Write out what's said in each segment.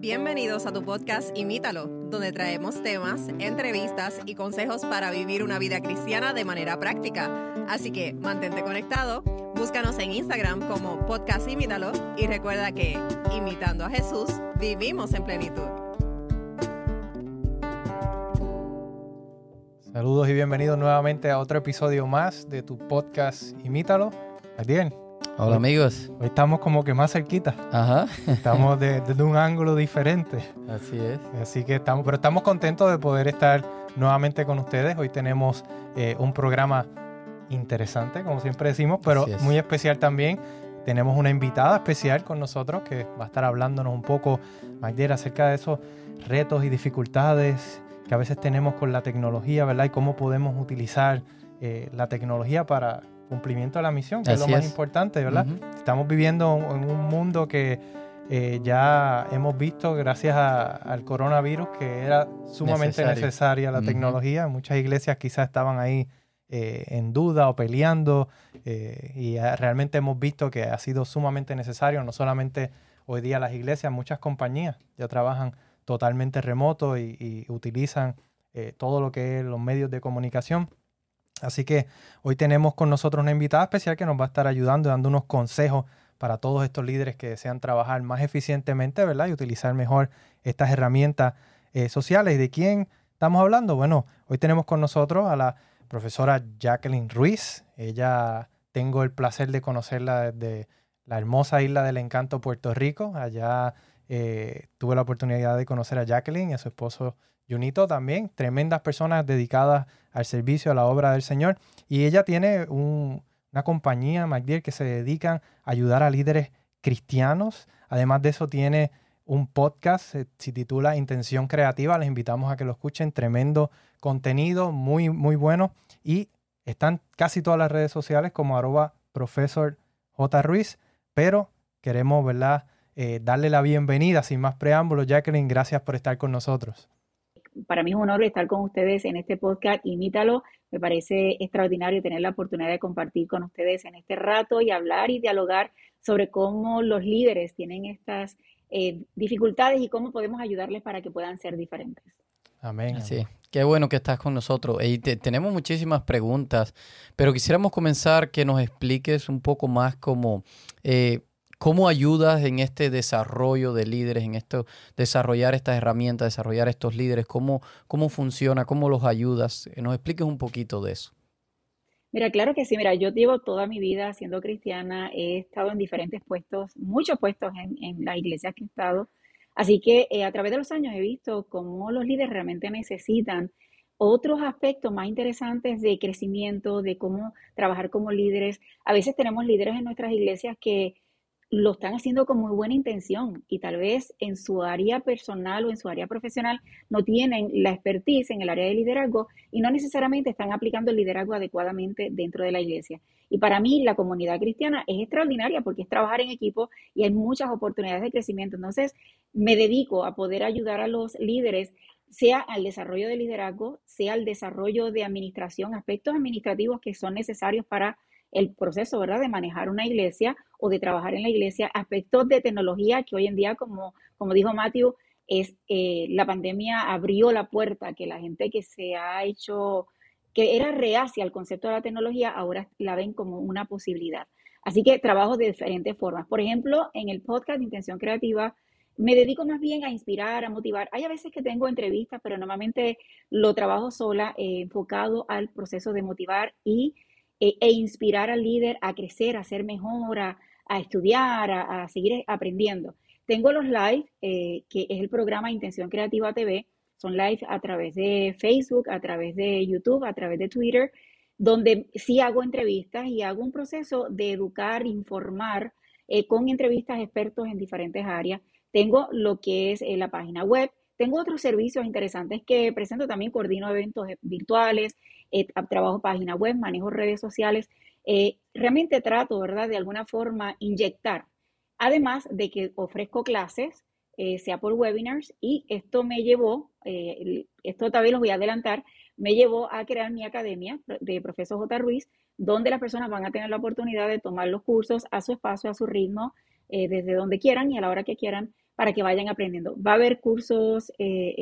Bienvenidos a tu podcast Imítalo, donde traemos temas, entrevistas y consejos para vivir una vida cristiana de manera práctica. Así que mantente conectado, búscanos en Instagram como podcast Imítalo y recuerda que, imitando a Jesús, vivimos en plenitud. Saludos y bienvenidos nuevamente a otro episodio más de tu podcast Imítalo. Bien. Hola amigos. Hoy estamos como que más cerquita. Ajá. Estamos desde un ángulo diferente. Así es. Así que estamos, pero estamos contentos de poder estar nuevamente con ustedes. Hoy tenemos eh, un programa interesante, como siempre decimos, pero muy especial también. Tenemos una invitada especial con nosotros que va a estar hablándonos un poco, Magdiel, acerca de esos retos y dificultades que a veces tenemos con la tecnología, ¿verdad? Y cómo podemos utilizar eh, la tecnología para cumplimiento de la misión, que es lo más importante, ¿verdad? Estamos viviendo en un mundo que eh, ya hemos visto, gracias al coronavirus, que era sumamente necesaria la tecnología. Muchas iglesias quizás estaban ahí eh, en duda o peleando eh, y realmente hemos visto que ha sido sumamente necesario, no solamente hoy día las iglesias, muchas compañías ya trabajan totalmente remoto y, y utilizan todo lo que es los medios de comunicación Así que hoy tenemos con nosotros una invitada especial que nos va a estar ayudando dando unos consejos para todos estos líderes que desean trabajar más eficientemente, ¿verdad? Y utilizar mejor estas herramientas eh, sociales. ¿Y de quién estamos hablando? Bueno, hoy tenemos con nosotros a la profesora Jacqueline Ruiz. Ella tengo el placer de conocerla desde la hermosa isla del encanto, Puerto Rico. Allá eh, tuve la oportunidad de conocer a Jacqueline y a su esposo Junito también, tremendas personas dedicadas al servicio, a la obra del Señor. Y ella tiene una compañía, MacDill, que se dedican a ayudar a líderes cristianos. Además de eso, tiene un podcast, se, titula Intención Creativa. Les invitamos a que lo escuchen. Tremendo contenido, muy, muy bueno. Y están casi todas las redes sociales como arroba profesor J. Ruiz. Pero queremos, ¿verdad? Eh, darle la bienvenida sin más preámbulos. Jacqueline, gracias por estar con nosotros para mí es un honor estar con ustedes en este podcast. Imítalo. Me parece extraordinario tener la oportunidad de compartir con ustedes en este rato y hablar y dialogar sobre cómo los líderes tienen estas eh, dificultades y cómo podemos ayudarles para que puedan ser diferentes. Amén. Sí, qué bueno que estás con nosotros. Y tenemos muchísimas preguntas, pero quisiéramos comenzar que nos expliques un poco más cómo eh, ¿Cómo ayudas en este desarrollo de líderes, en esto, desarrollar estas herramientas, desarrollar estos líderes? ¿Cómo, cómo funciona? ¿Cómo los ayudas? Nos expliques un poquito de eso. Mira, claro que sí. Mira, yo llevo toda mi vida siendo cristiana. He estado en diferentes puestos, muchos puestos en, en las iglesias que he estado. Así que eh, a través de los años he visto cómo los líderes realmente necesitan otros aspectos más interesantes de crecimiento, de cómo trabajar como líderes. A veces tenemos líderes en nuestras iglesias que lo están haciendo con muy buena intención y tal vez en su área personal o en su área profesional no tienen la expertise en el área de liderazgo y no necesariamente están aplicando el liderazgo adecuadamente dentro de la iglesia. Y para mí la comunidad cristiana es extraordinaria porque es trabajar en equipo y hay muchas oportunidades de crecimiento. Entonces, me dedico a poder ayudar a los líderes sea al desarrollo de liderazgo, sea al desarrollo de administración, aspectos administrativos que son necesarios para el proceso, ¿verdad?, de manejar una iglesia o de trabajar en la iglesia, aspectos de tecnología que hoy en día, como, como dijo Matthew, es eh, la pandemia abrió la puerta que la gente que se ha hecho, que era reacia al concepto de la tecnología, ahora la ven como una posibilidad. Así que trabajo de diferentes formas. Por ejemplo, en el podcast de Intención Creativa, me dedico más bien a inspirar, a motivar. Hay a veces que tengo entrevistas, pero normalmente lo trabajo sola, eh, enfocado al proceso de motivar y e, e, inspirar al líder a crecer, a ser mejor, a, estudiar, a, seguir aprendiendo. Tengo los live, eh, que es el programa Intención Creativa TV, son live a través de Facebook, a través de YouTube, a través de Twitter, donde sí hago entrevistas y hago un proceso de educar, informar eh, con entrevistas expertos en diferentes áreas. Tengo lo que es eh, la página web, tengo otros servicios interesantes que presento también, coordino eventos virtuales, eh, trabajo página web, manejo redes sociales. Eh, realmente trato, ¿verdad?, de alguna forma inyectar. Además de que ofrezco clases, eh, sea por webinars, y esto me llevó, esto también los voy a adelantar, me llevó a crear mi academia de profesor J. Ruiz, donde las personas van a tener la oportunidad de tomar los cursos a su espacio, a su ritmo, desde donde quieran y a la hora que quieran, para que vayan aprendiendo. Va a haber cursos eh,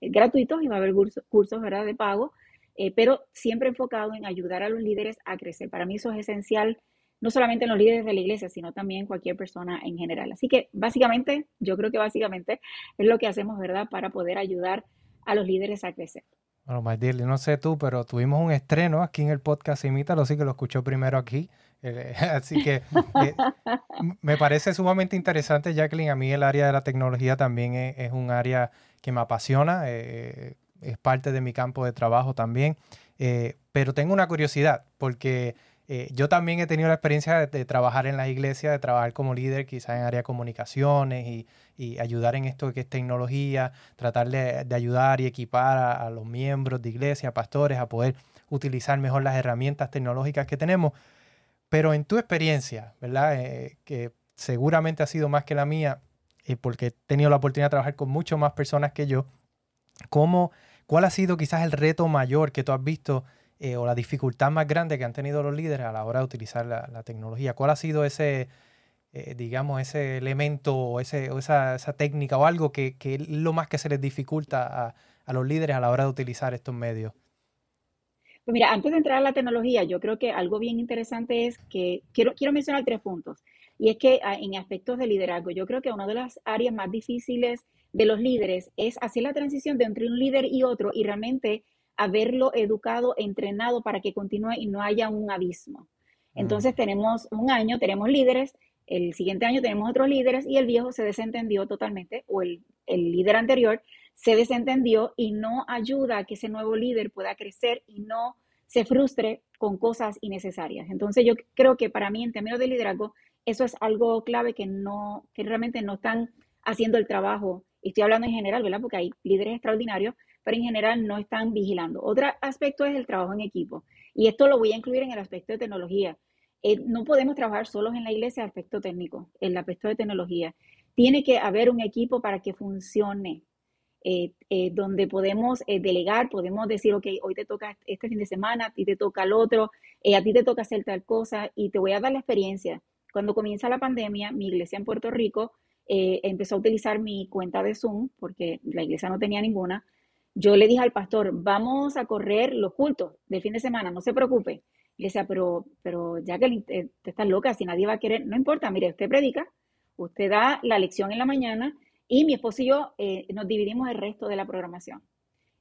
gratuitos y va a haber cursos, cursos ¿verdad? de pago, eh, pero siempre enfocado en ayudar a los líderes a crecer. Para mí eso es esencial, no solamente en los líderes de la iglesia, sino también cualquier persona en general. Así que básicamente, yo creo que básicamente es lo que hacemos, ¿verdad?, para poder ayudar a los líderes a crecer. Bueno, Maidili, no sé tú, pero tuvimos un estreno aquí en el podcast Imítalo, así que lo escuchó primero aquí. Eh, así que eh, me parece sumamente interesante, Jacqueline. A mí el área de la tecnología también es, un área que me apasiona, eh, es parte de mi campo de trabajo también. pero tengo una curiosidad, porque yo también he tenido la experiencia de, trabajar en las iglesias, de trabajar como líder, quizás en área de comunicaciones y, ayudar en esto que es tecnología, tratar de, ayudar y equipar a, a los miembros de iglesia, pastores, a poder utilizar mejor las herramientas tecnológicas que tenemos. Pero en tu experiencia, ¿verdad? Eh, que seguramente ha sido más que la mía, eh, porque he tenido la oportunidad de trabajar con mucho más personas que yo, ¿cómo, ¿cuál ha sido quizás el reto mayor que tú has visto eh, o la dificultad más grande que han tenido los líderes a la hora de utilizar la, tecnología? ¿Cuál ha sido ese, digamos, ese elemento o, ese, esa, técnica o algo que, es lo más que se les dificulta a, a los líderes a la hora de utilizar estos medios? Pues mira, antes de entrar a la tecnología, yo creo que algo bien interesante es que quiero, quiero mencionar tres puntos. Y es que ah, en aspectos de liderazgo, yo creo que una de las áreas más difíciles de los líderes es hacer la transición de entre un líder y otro y realmente haberlo educado, entrenado para que continúe y no haya un abismo. Entonces tenemos un año, tenemos líderes, el siguiente año tenemos otros líderes y el viejo se desentendió totalmente o el, el líder anterior se desentendió y no ayuda a que ese nuevo líder pueda crecer y no se frustre con cosas innecesarias. Entonces yo creo que para mí en términos de liderazgo eso es algo clave que no que realmente no están haciendo el trabajo. Y estoy hablando en general, ¿verdad? Porque hay líderes extraordinarios, pero en general no están vigilando. Otro aspecto es el trabajo en equipo. Y esto lo voy a incluir en el aspecto de tecnología. Eh, no podemos trabajar solos en la iglesia el aspecto técnico, en el aspecto de tecnología. Tiene que haber un equipo para que funcione. Eh, eh, donde podemos eh, delegar, podemos decir, ok, hoy te toca este fin de semana, a ti te toca el otro, a ti te toca hacer tal cosa y te voy a dar la experiencia. Cuando comienza la pandemia, mi iglesia en Puerto Rico empezó a utilizar mi cuenta de Zoom, porque la iglesia no tenía ninguna. Yo le dije al pastor, vamos a correr los cultos del fin de semana, no se preocupe. Y pero, pero ya que te, te estás loca, si nadie va a querer, no importa, mire, usted predica, usted da la lección en la mañana y mi esposo y yo eh, nos dividimos el resto de la programación.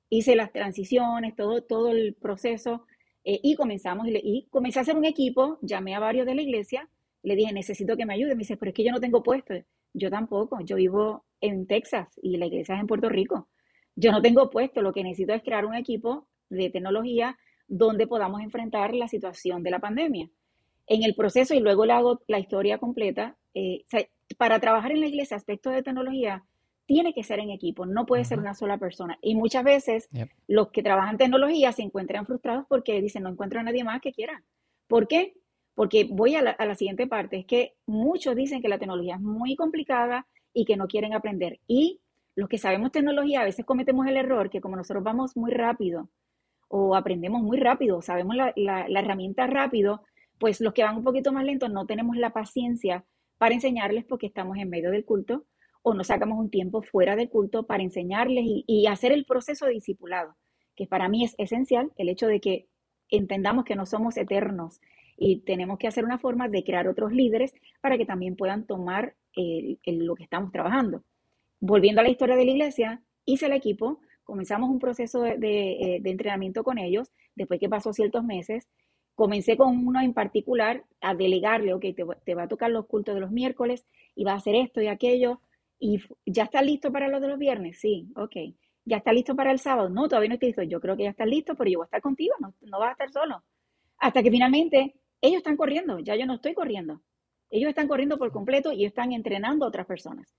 Hice las transiciones, todo, todo el proceso eh, y comenzamos y, y, comencé a hacer un equipo, llamé a varios de la iglesia, le dije, necesito que me ayude. Me dice, pero es que yo no tengo puesto. Yo tampoco, yo vivo en Texas y la iglesia es en Puerto Rico. Yo no tengo puesto, lo que necesito es crear un equipo de tecnología donde podamos enfrentar la situación de la pandemia. En el proceso, y luego le hago la historia completa, eh, para trabajar en la iglesia, aspectos de tecnología, tiene que ser en equipo, no puede ser una sola persona. Y muchas veces los que trabajan tecnología se encuentran frustrados porque dicen, no encuentro a nadie más que quiera. ¿Por qué? Porque voy a la, a la siguiente parte, es que muchos dicen que la tecnología es muy complicada y que no quieren aprender. Y los que sabemos tecnología a veces cometemos el error que como nosotros vamos muy rápido o aprendemos muy rápido, sabemos la, la, la herramienta rápido, pues los que van un poquito más lentos no tenemos la paciencia para enseñarles porque estamos en medio del culto o nos sacamos un tiempo fuera del culto para enseñarles y, hacer el proceso de discipulado, que para mí es esencial el hecho de que entendamos que no somos eternos y tenemos que hacer una forma de crear otros líderes para que también puedan tomar lo que estamos trabajando. Volviendo a la historia de la iglesia, hice el equipo, comenzamos un proceso de, de eh, entrenamiento con ellos, después que pasó ciertos meses, Comencé con uno en particular a delegarle, ok, te, va a tocar los cultos de los miércoles y va a hacer esto y aquello. ¿Y ya está listo para lo de los viernes? Sí, ok. ¿Ya está listo para el sábado? No, todavía no estoy listo. Yo creo que ya está listo, pero yo voy a estar contigo, no, no vas a estar solo. Hasta que finalmente ellos están corriendo, ya yo no estoy corriendo. Ellos están corriendo por completo y están entrenando a otras personas.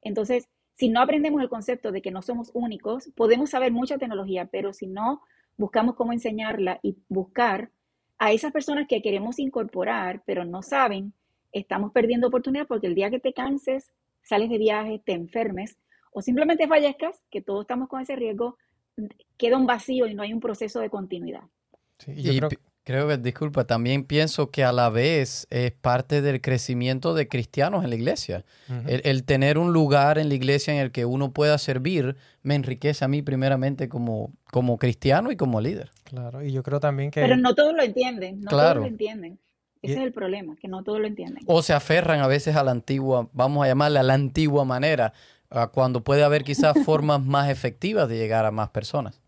Entonces, si no aprendemos el concepto de que no somos únicos, podemos saber mucha tecnología, pero si no buscamos cómo enseñarla y buscar a esas personas que queremos incorporar, pero no saben, estamos perdiendo oportunidad porque el día que te canses, sales de viaje, te enfermes o simplemente fallezcas, que todos estamos con ese riesgo, queda un vacío y no hay un proceso de continuidad. y, Creo que, disculpa, también pienso que a la vez es parte del crecimiento de cristianos en la iglesia. el, tener un lugar en la iglesia en el que uno pueda servir me enriquece a mí primeramente como, como cristiano y como líder. Claro, y yo creo también que... Pero no todos lo entienden, no todos lo entienden. Ese es el problema, que no todos lo entienden. O se aferran a veces a la antigua, vamos a llamarle a la antigua manera, cuando puede haber quizás formas más efectivas de llegar a más personas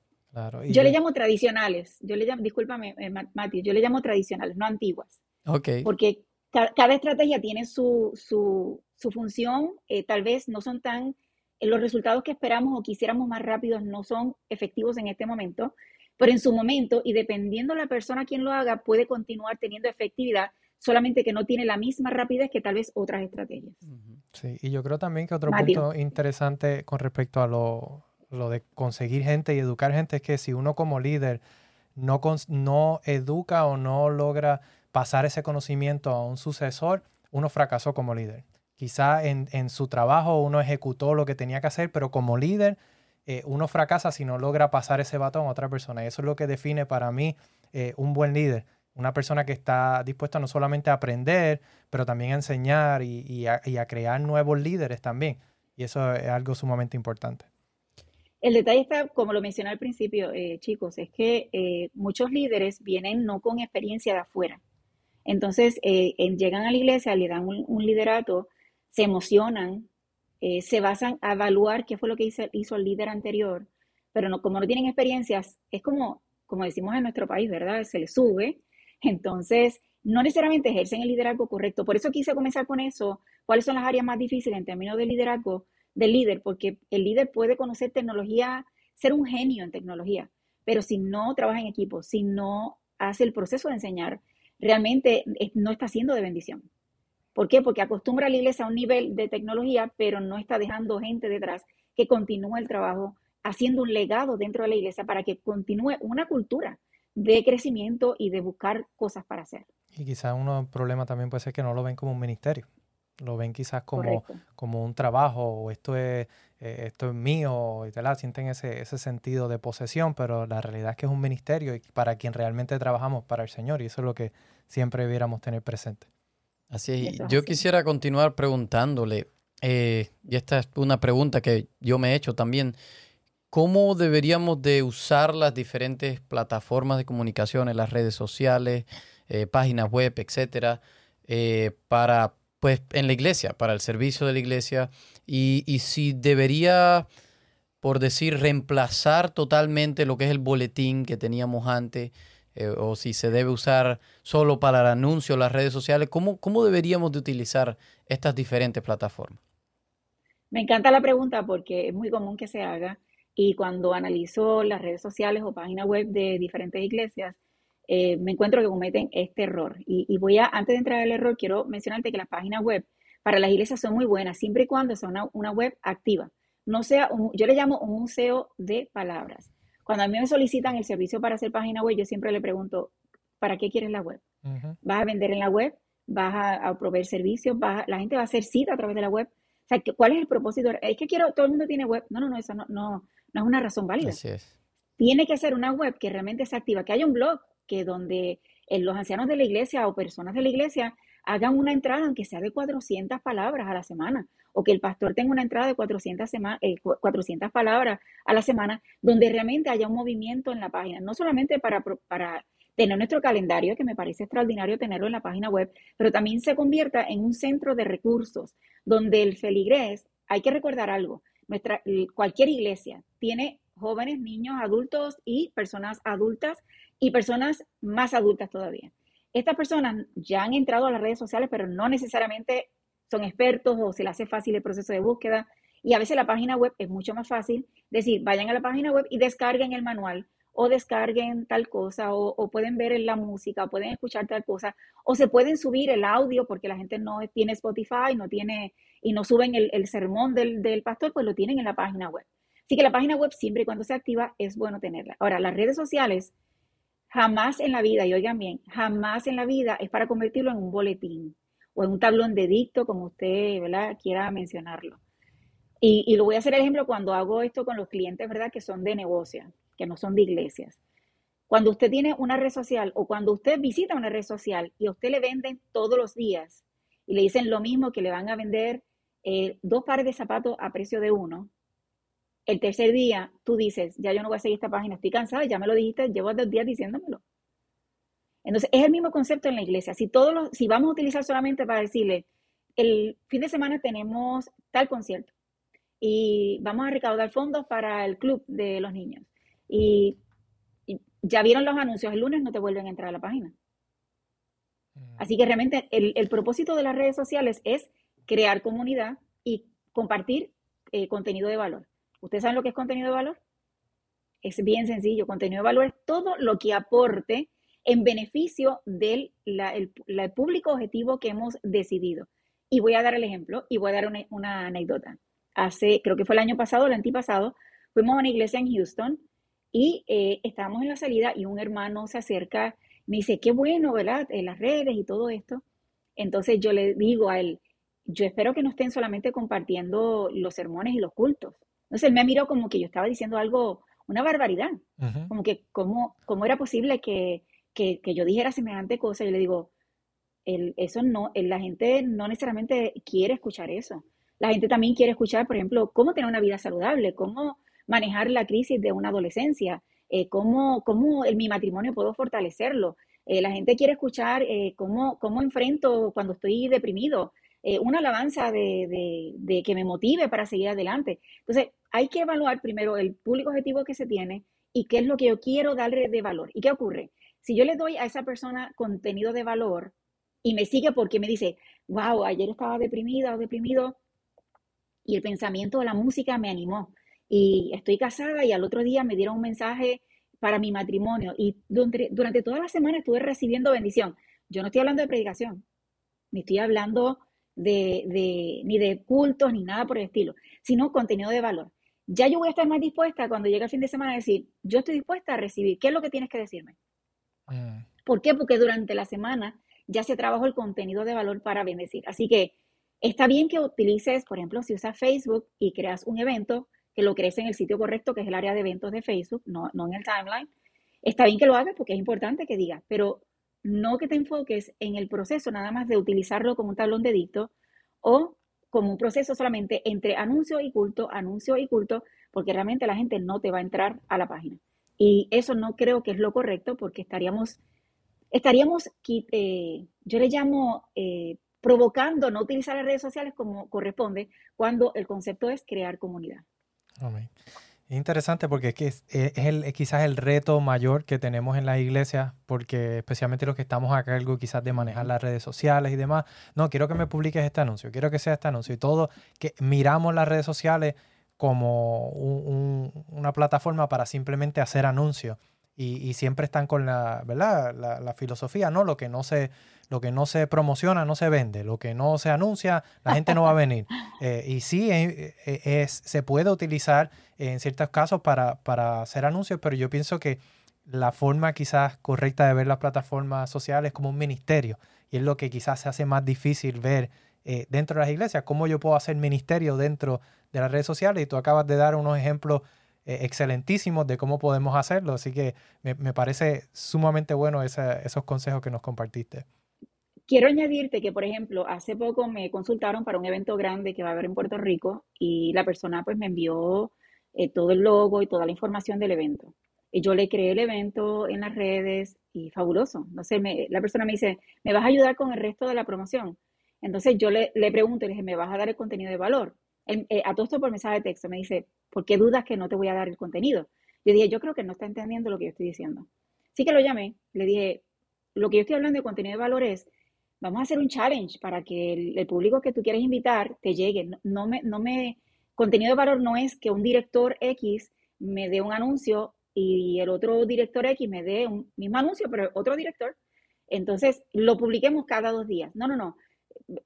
yo, le llamo tradicionales, yo le llamo, discúlpame, eh, Mati, yo le llamo tradicionales, no antiguas. Ok. Porque cada estrategia tiene su, su, su función, eh, tal vez no son tan, eh, los resultados que esperamos o quisiéramos más rápidos no son efectivos en este momento, pero en su momento y dependiendo la persona quien lo haga, puede continuar teniendo efectividad, solamente que no tiene la misma rapidez que tal vez otras estrategias. Sí, y yo creo también que otro punto interesante con respecto a lo, lo de conseguir gente y educar gente es que si uno como líder no, no educa o no logra pasar ese conocimiento a un sucesor, uno fracasó como líder. Quizá en, su trabajo uno ejecutó lo que tenía que hacer, pero como líder eh, uno fracasa si no logra pasar ese batón a otra persona. Y eso es lo que define para mí eh, un buen líder. Una persona que está dispuesta no solamente a aprender, pero también a enseñar y a crear nuevos líderes también. Y eso es algo sumamente importante. El detalle está, como lo mencioné al principio, eh, chicos, es que eh, muchos líderes vienen no con experiencia de afuera. Entonces, eh, llegan a la iglesia, le dan un, liderato, se emocionan, se basan a evaluar qué fue lo que hizo, hizo el líder anterior, pero no, como no tienen experiencias, es como, como decimos en nuestro país, ¿verdad? Se les sube. Entonces, no necesariamente ejercen el liderazgo correcto. Por eso quise comenzar con eso. ¿Cuáles son las áreas más difíciles en términos de liderazgo? Del líder, porque el líder puede conocer tecnología, ser un genio en tecnología, pero si no trabaja en equipo, si no hace el proceso de enseñar, realmente no está siendo de bendición. ¿Por qué? Porque acostumbra a la iglesia a un nivel de tecnología, pero no está dejando gente detrás que continúe el trabajo, haciendo un legado dentro de la iglesia para que continúe una cultura de crecimiento y de buscar cosas para hacer. Y quizás uno problema también puede ser que no lo ven como un ministerio lo ven quizás como, como un trabajo o esto es, eh, esto es mío y tal, sienten ese, ese sentido de posesión, pero la realidad es que es un ministerio y para quien realmente trabajamos para el Señor y eso es lo que siempre debiéramos tener presente. Así es. Yo quisiera continuar preguntándole, eh, y esta es una pregunta que yo me he hecho también, ¿cómo deberíamos de usar las diferentes plataformas de comunicación, las redes sociales, eh, páginas web, etcétera, para pues en la iglesia, para el servicio de la iglesia, y, si debería, por decir, reemplazar totalmente lo que es el boletín que teníamos antes, eh, o si se debe usar solo para el anuncio, las redes sociales, ¿cómo, ¿cómo deberíamos de utilizar estas diferentes plataformas? Me encanta la pregunta porque es muy común que se haga y cuando analizo las redes sociales o páginas web de diferentes iglesias, eh, me encuentro que cometen este error. Y, voy a, antes de entrar al error, quiero mencionarte que las páginas web para las iglesias son muy buenas, siempre y cuando sea una, web activa. No sea, yo le llamo un museo de palabras. Cuando a mí me solicitan el servicio para hacer página web, yo siempre le pregunto, ¿para qué quieres la web? ¿Vas a vender en la web? ¿Vas a, proveer servicios? ¿La gente va a hacer cita a través de la web? O sea, ¿cuál es el propósito? Es que quiero, todo el mundo tiene web. No, no, no, eso no, no, no es una razón válida. Tiene que ser una web que realmente sea activa, que haya un blog, que donde eh, los ancianos de la iglesia o personas de la iglesia hagan una entrada, aunque sea de 400 palabras a la semana, o que el pastor tenga una entrada de 400, 400 eh, palabras a la semana, donde realmente haya un movimiento en la página, no solamente para, para tener nuestro calendario, que me parece extraordinario tenerlo en la página web, pero también se convierta en un centro de recursos, donde el feligrés, hay que recordar algo, nuestra, cualquier iglesia tiene jóvenes, niños, adultos y personas adultas y personas más adultas todavía. Estas personas ya han entrado a las redes sociales, pero no necesariamente son expertos o se les hace fácil el proceso de búsqueda. Y a veces la página web es mucho más fácil decir, vayan a la página web y descarguen el manual o descarguen tal cosa o, pueden ver la música o pueden escuchar tal cosa o se pueden subir el audio porque la gente no tiene Spotify no tiene y no suben el, sermón del, del pastor, pues lo tienen en la página web. Así que la página web siempre y cuando se activa es bueno tenerla. Ahora, las redes sociales Jamás en la vida, y oigan bien, jamás en la vida es para convertirlo en un boletín o en un tablón de dicto, como usted quiera mencionarlo. Y, lo voy a hacer el ejemplo cuando hago esto con los clientes, ¿verdad? Que son de negocio, que no son de iglesias. Cuando usted tiene una red social o cuando usted visita una red social y a usted le venden todos los días y le dicen lo mismo que le van a vender eh, dos pares de zapatos a precio de uno, el tercer día tú dices, ya yo no voy a seguir esta página, estoy cansada, ya me lo dijiste, llevo dos días diciéndomelo. Entonces, es el mismo concepto en la iglesia. Si, todos los, si vamos a utilizar solamente para decirle, el fin de semana tenemos tal concierto y vamos a recaudar fondos para el club de los niños. Y, ya vieron los anuncios, el lunes no te vuelven a entrar a la página. Mm. Así que realmente el, propósito de las redes sociales es crear comunidad y compartir eh, contenido de valor. ¿Ustedes saben lo que es contenido de valor? Es bien sencillo. Contenido de valor es todo lo que aporte en beneficio del público objetivo que hemos decidido. Y voy a dar el ejemplo y voy a dar una, anécdota. Hace, creo que fue el año pasado, el antipasado, fuimos a una iglesia en Houston y eh, estábamos en la salida y un hermano se acerca, me dice, qué bueno, ¿verdad? En las redes y todo esto. Entonces yo le digo a él, yo espero que no estén solamente compartiendo los sermones y los cultos. Entonces él me miró como que yo estaba diciendo algo, una barbaridad, como que cómo, cómo era posible que, que, yo dijera semejante cosa. Y le digo, el, eso no, la gente no necesariamente quiere escuchar eso. La gente también quiere escuchar, por ejemplo, cómo tener una vida saludable, cómo manejar la crisis de una adolescencia, eh, cómo, cómo en mi matrimonio puedo fortalecerlo. Eh, la gente quiere escuchar eh, cómo, cómo enfrento cuando estoy deprimido, eh, una alabanza de, que me motive para seguir adelante. Entonces, hay que evaluar primero el público objetivo que se tiene y qué es lo que yo quiero darle de valor. ¿Y qué ocurre? Si yo le doy a esa persona contenido de valor y me sigue porque me dice, wow, ayer estaba deprimida o deprimido y el pensamiento de la música me animó y estoy casada y al otro día me dieron un mensaje para mi matrimonio y durante, durante toda la semana estuve recibiendo bendición. Yo no estoy hablando de predicación, me estoy hablando de, ni de cultos ni nada por el estilo, sino contenido de valor. Ya yo voy a estar más dispuesta cuando llegue el fin de semana a decir, yo estoy dispuesta a recibir, ¿qué es lo que tienes que decirme? Mm. ¿Por qué? Porque durante la semana ya se trabajó el contenido de valor para bendecir. Así que está bien que utilices, por ejemplo, si usas Facebook y creas un evento, que lo crees en el sitio correcto, que es el área de eventos de Facebook, no, no en el timeline. Está bien que lo hagas porque es importante que digas, pero no que te enfoques en el proceso nada más de utilizarlo como un tablón de dicto o como un proceso solamente entre anuncio y culto, anuncio y culto, porque realmente la gente no te va a entrar a la página. Y eso no creo que es lo correcto porque estaríamos, estaríamos eh, yo le llamo eh, provocando no utilizar las redes sociales como corresponde cuando el concepto es crear comunidad. Amén. Es interesante porque es, que es, el, quizás el reto mayor que tenemos en la iglesia, porque especialmente los que estamos a cargo quizás de manejar las redes sociales y demás, no, quiero que me publiques este anuncio, quiero que sea este anuncio y todo, que miramos las redes sociales como una plataforma para simplemente hacer anuncios y, siempre están con la, ¿verdad? La, filosofía, ¿no? Lo que no, se, lo que no se promociona no se vende, lo que no se anuncia, la gente no va a venir. Eh, y sí, eh, eh, es, se puede utilizar en ciertos casos para, para hacer anuncios, pero yo pienso que la forma quizás correcta de ver las plataformas sociales es como un ministerio. Y es lo que quizás se hace más difícil ver dentro de las iglesias, cómo yo puedo hacer ministerio dentro de las redes sociales. Y tú acabas de dar unos ejemplos eh, excelentísimos de cómo podemos hacerlo. Así que me, parece sumamente bueno esos consejos que nos compartiste. Quiero añadirte que, por ejemplo, hace poco me consultaron para un evento grande que va a haber en Puerto Rico y la persona pues me envió eh, todo el logo y toda la información del evento. Y yo le creé el evento en las redes y fabuloso. No sé, la persona me dice, ¿me vas a ayudar con el resto de la promoción? Entonces yo le, le pregunto, le dije, ¿me vas a dar el contenido de valor? Eh, a todo esto por mensaje de texto, me dice, ¿por qué dudas que no te voy a dar el contenido? Yo dije, yo creo que no está entendiendo lo que yo estoy diciendo. Sí que lo llamé, le dije, lo que yo estoy hablando de contenido de valor es, vamos a hacer un challenge para que el, público que tú quieres invitar te llegue. No, me, no me, contenido de valor no es que un director X me dé un anuncio y el otro director X me dé un mismo anuncio, pero otro director. Entonces, lo publiquemos cada dos días. No, no, no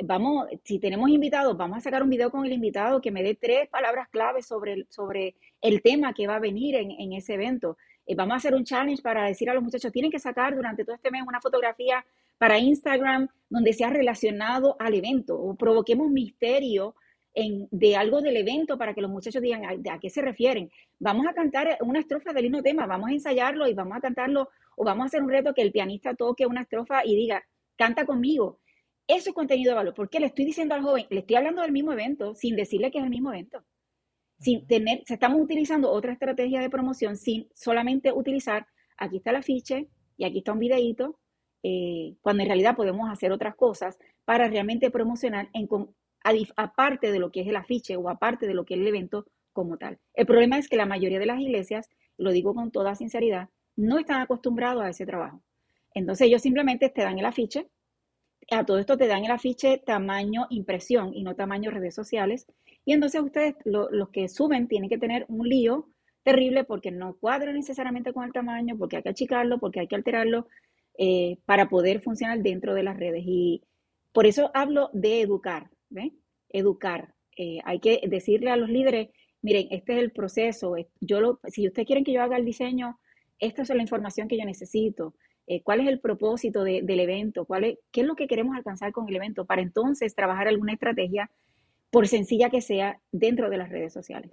vamos, si tenemos invitados, vamos a sacar un video con el invitado que me dé tres palabras claves sobre el, sobre el tema que va a venir en, ese evento. Eh, vamos a hacer un challenge para decir a los muchachos, tienen que sacar durante todo este mes una fotografía para Instagram donde sea relacionado al evento o provoquemos misterio en, de algo del evento para que los muchachos digan a, qué se refieren. Vamos a cantar una estrofa del himno tema, vamos a ensayarlo y vamos a cantarlo, o vamos a hacer un reto que el pianista toque una estrofa y diga, canta conmigo. Eso es contenido de valor, porque le estoy diciendo al joven, le estoy hablando del mismo evento sin decirle que es el mismo evento. Sin tener, se estamos utilizando otra estrategia de promoción sin solamente utilizar, aquí está el afiche y aquí está un videíto, eh, cuando en realidad podemos hacer otras cosas para realmente promocionar en, aparte de lo que es el afiche o aparte de lo que es el evento como tal. El problema es que la mayoría de las iglesias, lo digo con toda sinceridad, no están acostumbrados a ese trabajo. Entonces ellos simplemente te dan el afiche, a todo esto te dan el afiche tamaño impresión y no tamaño redes sociales. Y entonces ustedes, los que suben, tienen que tener un lío terrible porque no cuadra necesariamente con el tamaño, porque hay que achicarlo, porque hay que alterarlo eh, para poder funcionar dentro de las redes. Y por eso hablo de educar, ¿ve? Educar. Eh, hay que decirle a los líderes, miren, este es el proceso. Yo lo, si ustedes quieren que yo haga el diseño, esta es la información que yo necesito. Eh, ¿Cuál es el propósito del evento? ¿Cuál es, ¿Qué es lo que queremos alcanzar con el evento? Para entonces trabajar alguna estrategia, por sencilla que sea, dentro de las redes sociales.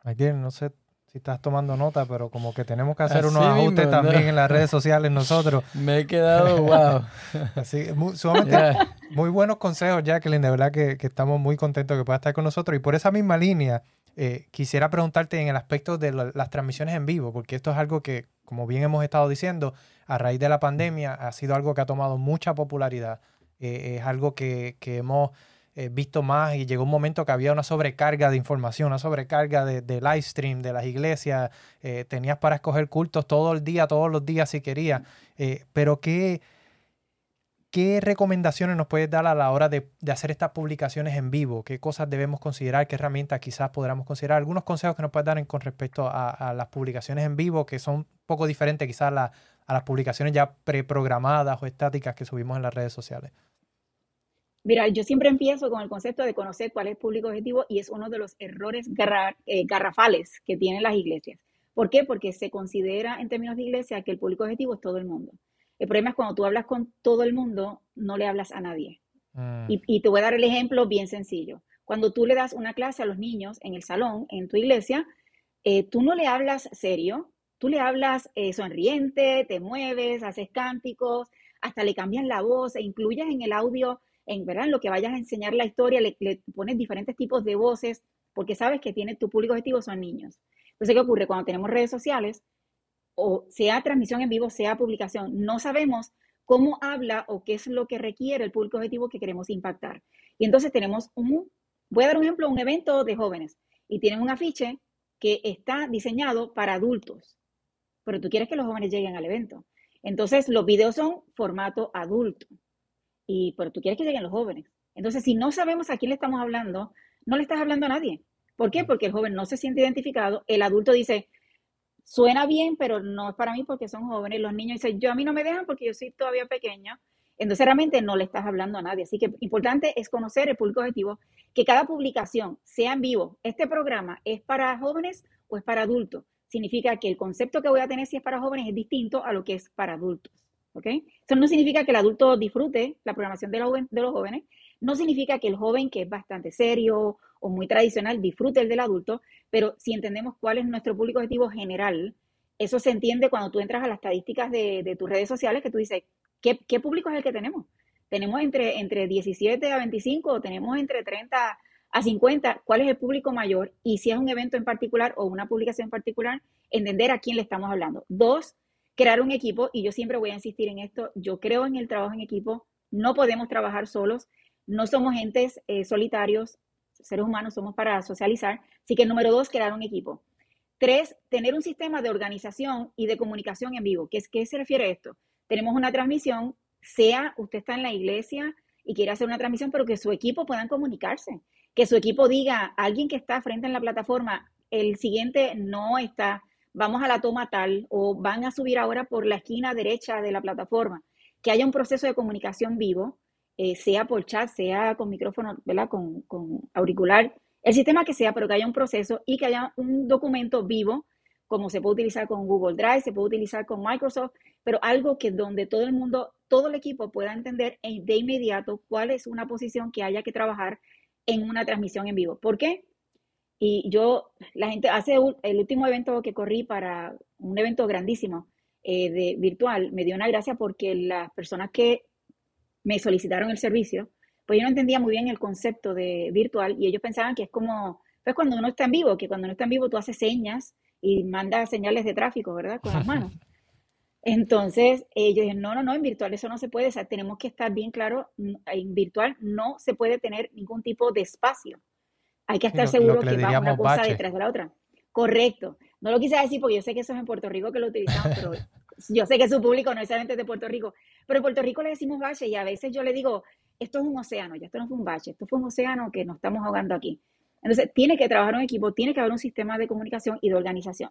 Aquí no sé si estás tomando nota, pero como que tenemos que hacer unos ajustes también en las redes sociales nosotros. Me he quedado, wow. Así, muy, muy buenos consejos, Jacqueline. De verdad que, estamos muy contentos que puedas estar con nosotros. Y por esa misma línea, eh, quisiera preguntarte en el aspecto de las transmisiones en vivo, porque esto es algo que, como bien hemos estado diciendo, a raíz de la pandemia ha sido algo que ha tomado mucha popularidad. Eh, es algo que, que hemos eh, visto más y llegó un momento que había una sobrecarga de información, una sobrecarga de, live stream de las iglesias, eh, tenías para escoger cultos todo el día, todos los días si querías, pero ¿qué, ¿qué recomendaciones nos puedes dar a la hora de, hacer estas publicaciones en vivo? ¿Qué cosas debemos considerar? ¿Qué herramientas quizás podamos considerar? Algunos consejos que nos puedes dar con respecto a, las publicaciones en vivo que son un poco diferentes quizás a, a las publicaciones ya preprogramadas o estáticas que subimos en las redes sociales. Mira, yo siempre empiezo con el concepto de conocer cuál es el público objetivo y es uno de los errores eh, garrafales que tienen las iglesias. ¿Por qué? Porque se considera en términos de iglesia que el público objetivo es todo el mundo. El problema es cuando tú hablas con todo el mundo, no le hablas a nadie. Mm. Y, te voy a dar el ejemplo bien sencillo. Cuando tú le das una clase a los niños en el salón, en tu iglesia, eh, tú no le hablas serio, tú le hablas eh, sonriente, te mueves, haces cánticos, hasta le cambian la voz e incluyes en el audio en, ¿verdad? lo que vayas a enseñar la historia, le, pones diferentes tipos de voces, porque sabes que tiene tu público objetivo son niños. Entonces, ¿qué ocurre? Cuando tenemos redes sociales, o sea transmisión en vivo, sea publicación, no sabemos cómo habla o qué es lo que requiere el público objetivo que queremos impactar. Y entonces tenemos un, voy a dar un ejemplo, un evento de jóvenes, y tienen un afiche que está diseñado para adultos, pero tú quieres que los jóvenes lleguen al evento. Entonces, los videos son formato adulto y pero tú quieres que lleguen los jóvenes. Entonces, si no sabemos a quién le estamos hablando, no le estás hablando a nadie. ¿Por qué? Porque el joven no se siente identificado, el adulto dice, suena bien, pero no es para mí porque son jóvenes, los niños dicen, yo a mí no me dejan porque yo soy todavía pequeño. Entonces, realmente no le estás hablando a nadie. Así que importante es conocer el público objetivo, que cada publicación sea en vivo. Este programa es para jóvenes o es para adultos. Significa que el concepto que voy a tener si es para jóvenes es distinto a lo que es para adultos. Eso no significa que el adulto disfrute la programación de, los jóvenes, no significa que el joven que es bastante serio o muy tradicional disfrute el del adulto, pero si entendemos cuál es nuestro público objetivo general, eso se entiende cuando tú entras a las estadísticas de, tus redes sociales, que tú dices, ¿qué, ¿qué, público es el que tenemos? ¿Tenemos entre, entre 17 a 25 o tenemos entre 30 a 50? ¿Cuál es el público mayor? Y si es un evento en particular o una publicación en particular, entender a quién le estamos hablando. Dos, crear un equipo, y yo siempre voy a insistir en esto, yo creo en el trabajo en equipo, no podemos trabajar solos, no somos entes eh, solitarios, seres humanos somos para socializar, así que número dos, crear un equipo. Tres, tener un sistema de organización y de comunicación en vivo. ¿Qué, qué se refiere a esto? Tenemos una transmisión, sea usted está en la iglesia y quiere hacer una transmisión, pero que su equipo puedan comunicarse, que su equipo diga, alguien que está frente en la plataforma, el siguiente no está vamos a la toma tal o van a subir ahora por la esquina derecha de la plataforma, que haya un proceso de comunicación vivo, eh, sea por chat, sea con micrófono, ¿verdad? Con, con, auricular, el sistema que sea, pero que haya un proceso y que haya un documento vivo, como se puede utilizar con Google Drive, se puede utilizar con Microsoft, pero algo que donde todo el mundo, todo el equipo pueda entender de inmediato cuál es una posición que haya que trabajar en una transmisión en vivo. ¿Por qué? Y yo, la gente, hace el último evento que corrí para un evento grandísimo eh, de virtual, me dio una gracia porque las personas que me solicitaron el servicio, pues yo no entendía muy bien el concepto de virtual y ellos pensaban que es como, pues cuando uno está en vivo, que cuando uno está en vivo tú haces señas y mandas señales de tráfico, ¿verdad? Con las manos. Entonces, ellos dijeron, no, no, no, en virtual eso no se puede, o sea, tenemos que estar bien claro, en virtual no se puede tener ningún tipo de espacio. Hay que estar seguro que, va una cosa detrás de la otra. Correcto. No lo quise decir porque yo sé que eso es en Puerto Rico que lo utilizamos, pero yo sé que su público no es de Puerto Rico, pero en Puerto Rico le decimos bache y a veces yo le digo, esto es un océano, ya esto no fue un bache, esto fue un océano que nos estamos ahogando aquí. Entonces, tiene que trabajar un equipo, tiene que haber un sistema de comunicación y de organización.